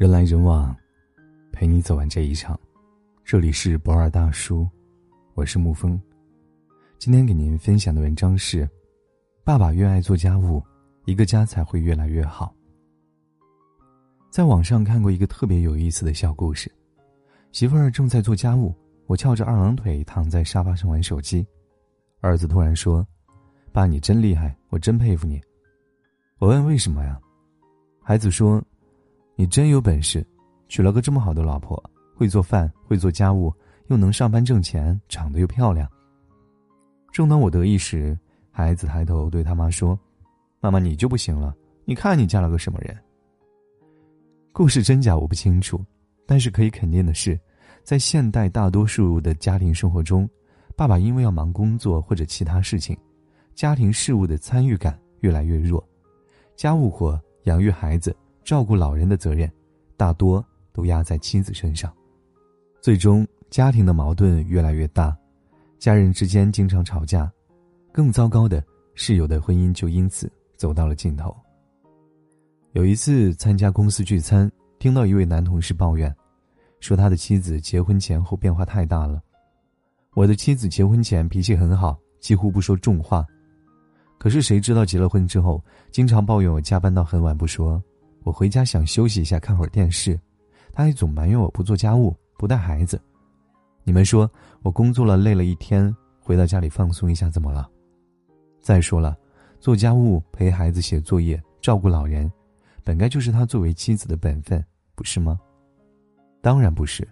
人来人往，陪你走完这一场。这里是博尔大叔，我是沐风。今天给您分享的文章是：爸爸越爱做家务，一个家才会越来越好。在网上看过一个特别有意思的小故事：媳妇儿正在做家务，我翘着二郎腿躺在沙发上玩手机，儿子突然说：“爸，你真厉害，我真佩服你。”我问为什么呀？孩子说。你真有本事，娶了个这么好的老婆，会做饭，会做家务，又能上班挣钱，长得又漂亮。正当我得意时，孩子抬头对他妈说：“妈妈，你就不行了，你看你嫁了个什么人？”故事真假我不清楚，但是可以肯定的是，在现代大多数的家庭生活中，爸爸因为要忙工作或者其他事情，家庭事务的参与感越来越弱，家务活、养育孩子。照顾老人的责任，大多都压在妻子身上，最终家庭的矛盾越来越大，家人之间经常吵架，更糟糕的是，有的婚姻就因此走到了尽头。有一次参加公司聚餐，听到一位男同事抱怨，说他的妻子结婚前后变化太大了。我的妻子结婚前脾气很好，几乎不说重话，可是谁知道结了婚之后，经常抱怨我加班到很晚不说。我回家想休息一下，看会儿电视，他还总埋怨我不做家务，不带孩子。你们说我工作了累了一天，回到家里放松一下怎么了？再说了，做家务、陪孩子写作业、照顾老人，本该就是他作为妻子的本分，不是吗？当然不是，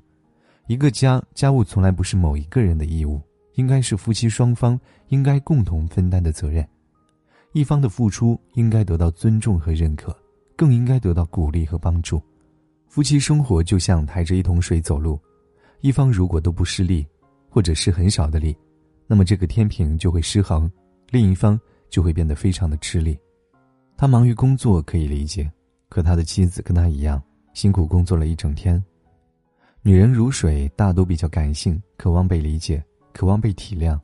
一个家家务从来不是某一个人的义务，应该是夫妻双方应该共同分担的责任，一方的付出应该得到尊重和认可。更应该得到鼓励和帮助。夫妻生活就像抬着一桶水走路，一方如果都不施力，或者是很少的力，那么这个天平就会失衡，另一方就会变得非常的吃力。他忙于工作可以理解，可他的妻子跟他一样辛苦工作了一整天。女人如水，大都比较感性，渴望被理解，渴望被体谅。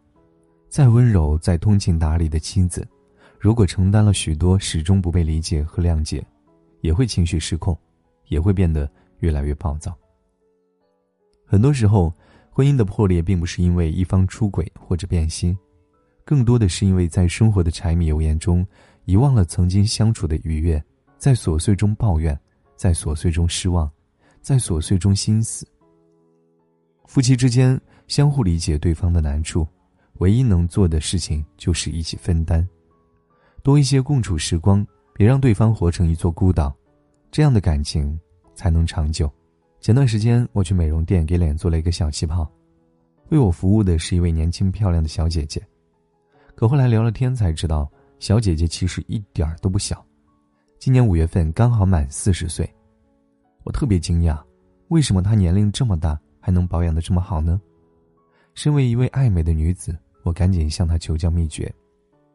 再温柔、再通情达理的妻子，如果承担了许多，始终不被理解和谅解。也会情绪失控，也会变得越来越暴躁。很多时候，婚姻的破裂并不是因为一方出轨或者变心，更多的是因为在生活的柴米油盐中遗忘了曾经相处的愉悦，在琐碎中抱怨，在琐碎中失望，在琐碎中心死。夫妻之间相互理解对方的难处，唯一能做的事情就是一起分担，多一些共处时光。别让对方活成一座孤岛，这样的感情才能长久。前段时间我去美容店给脸做了一个小气泡，为我服务的是一位年轻漂亮的小姐姐。可后来聊了天才知道，小姐姐其实一点儿都不小，今年五月份刚好满四十岁。我特别惊讶，为什么她年龄这么大还能保养的这么好呢？身为一位爱美的女子，我赶紧向她求教秘诀。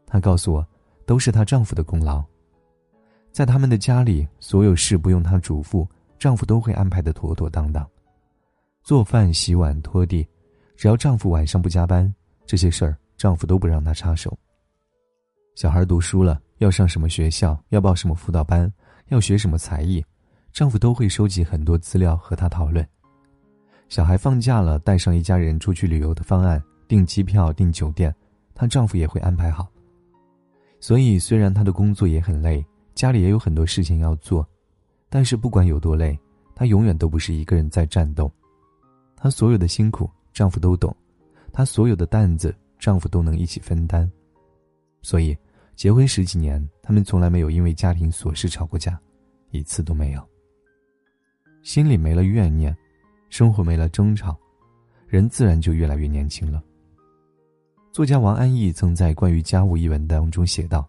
她告诉我，都是她丈夫的功劳。在他们的家里，所有事不用她嘱咐，丈夫都会安排的妥妥当当。做饭、洗碗、拖地，只要丈夫晚上不加班，这些事儿丈夫都不让她插手。小孩读书了，要上什么学校，要报什么辅导班，要学什么才艺，丈夫都会收集很多资料和她讨论。小孩放假了，带上一家人出去旅游的方案，订机票、订酒店，她丈夫也会安排好。所以，虽然她的工作也很累。家里也有很多事情要做，但是不管有多累，她永远都不是一个人在战斗。她所有的辛苦，丈夫都懂；她所有的担子，丈夫都能一起分担。所以，结婚十几年，他们从来没有因为家庭琐事吵过架，一次都没有。心里没了怨念，生活没了争吵，人自然就越来越年轻了。作家王安忆曾在关于家务一文当中写道：“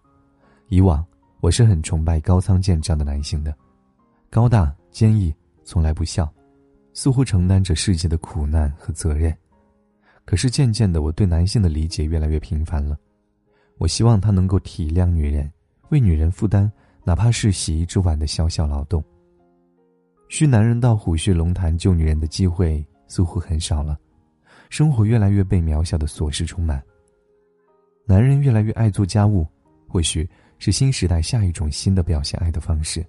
以往。”我是很崇拜高仓健这样的男性的，高大坚毅，从来不笑，似乎承担着世界的苦难和责任。可是渐渐的，我对男性的理解越来越平凡了。我希望他能够体谅女人，为女人负担哪怕是洗一只碗的小小劳动。需男人到虎穴龙潭救女人的机会似乎很少了，生活越来越被渺小的琐事充满。男人越来越爱做家务，或许。是新时代下一种新的表现爱的方式。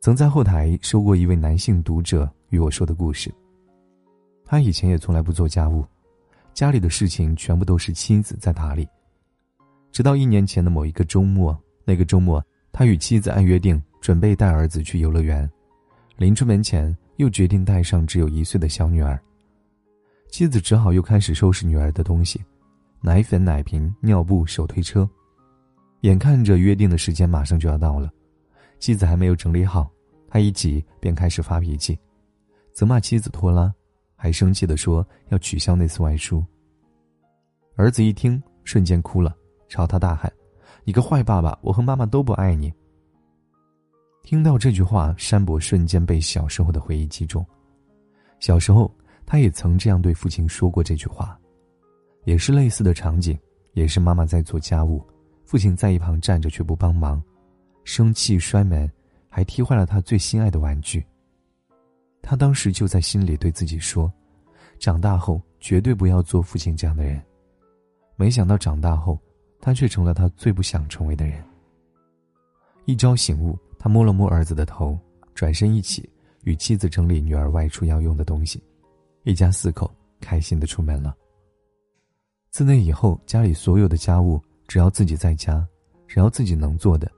曾在后台收过一位男性读者与我说的故事。他以前也从来不做家务，家里的事情全部都是妻子在打理。直到一年前的某一个周末，那个周末，他与妻子按约定准备带儿子去游乐园，临出门前又决定带上只有一岁的小女儿。妻子只好又开始收拾女儿的东西，奶粉、奶瓶、尿布、手推车。眼看着约定的时间马上就要到了，妻子还没有整理好，他一急便开始发脾气，责骂妻子拖拉。还生气的说要取消那次外出。儿子一听，瞬间哭了，朝他大喊：“你个坏爸爸！我和妈妈都不爱你。”听到这句话，山伯瞬间被小时候的回忆击中。小时候，他也曾这样对父亲说过这句话，也是类似的场景，也是妈妈在做家务，父亲在一旁站着却不帮忙，生气摔门，还踢坏了他最心爱的玩具。他当时就在心里对自己说：“长大后绝对不要做父亲这样的人。”没想到长大后，他却成了他最不想成为的人。一朝醒悟，他摸了摸儿子的头，转身一起与妻子整理女儿外出要用的东西，一家四口开心的出门了。自那以后，家里所有的家务，只要自己在家，只要自己能做的，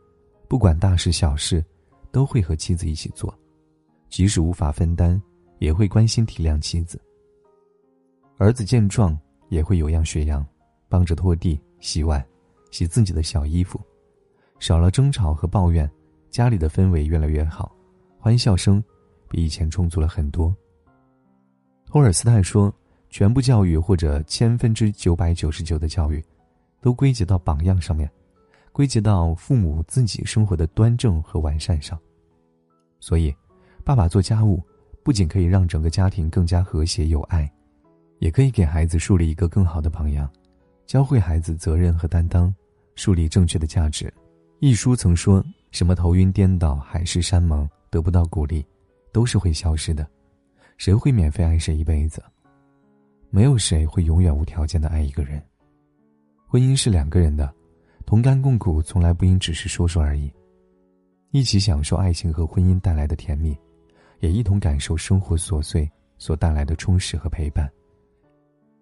不管大事小事，都会和妻子一起做。即使无法分担，也会关心体谅妻子。儿子见状也会有样学样，帮着拖地、洗碗、洗自己的小衣服，少了争吵和抱怨，家里的氛围越来越好，欢笑声比以前充足了很多。托尔斯泰说：“全部教育或者千分之九百九十九的教育，都归结到榜样上面，归结到父母自己生活的端正和完善上。”所以。爸爸做家务，不仅可以让整个家庭更加和谐有爱，也可以给孩子树立一个更好的榜样，教会孩子责任和担当，树立正确的价值。一书曾说：“什么头晕颠倒、海誓山盟得不到鼓励，都是会消失的。谁会免费爱谁一辈子？没有谁会永远无条件的爱一个人。婚姻是两个人的，同甘共苦从来不应只是说说而已，一起享受爱情和婚姻带来的甜蜜。”也一同感受生活琐碎所带来的充实和陪伴。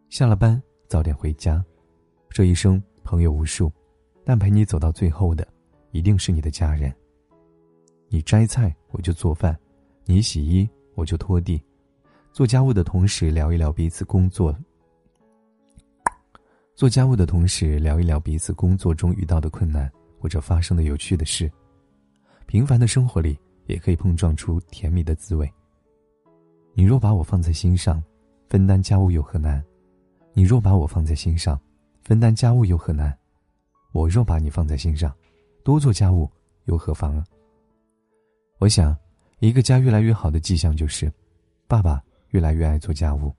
下了班早点回家，这一生朋友无数，但陪你走到最后的，一定是你的家人。你摘菜我就做饭，你洗衣我就拖地，做家务的同时聊一聊彼此工作。做家务的同时聊一聊彼此工作中遇到的困难或者发生的有趣的事。平凡的生活里。也可以碰撞出甜蜜的滋味。你若把我放在心上，分担家务有何难？你若把我放在心上，分担家务有何难？我若把你放在心上，多做家务又何妨啊？我想，一个家越来越好的迹象就是，爸爸越来越爱做家务。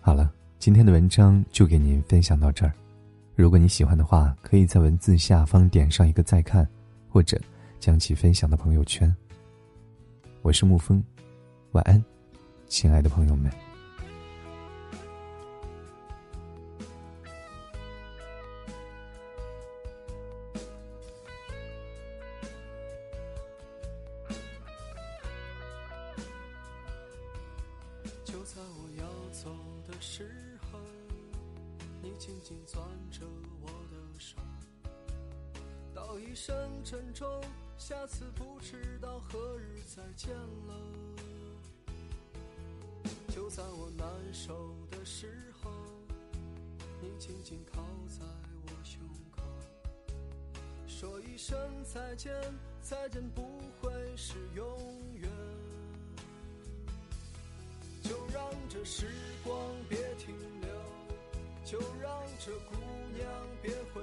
好了，今天的文章就给您分享到这儿。如果你喜欢的话，可以在文字下方点上一个再看，或者。将其分享到朋友圈。我是沐风，晚安，亲爱的朋友们。道一声珍重。下次不知道何日再见了。就在我难受的时候，你紧紧靠在我胸口，说一声再见，再见不会是永远。就让这时光别停留，就让这姑娘别回。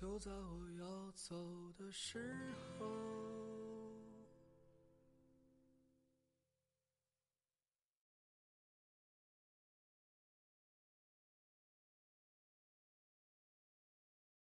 就在我要走的时候。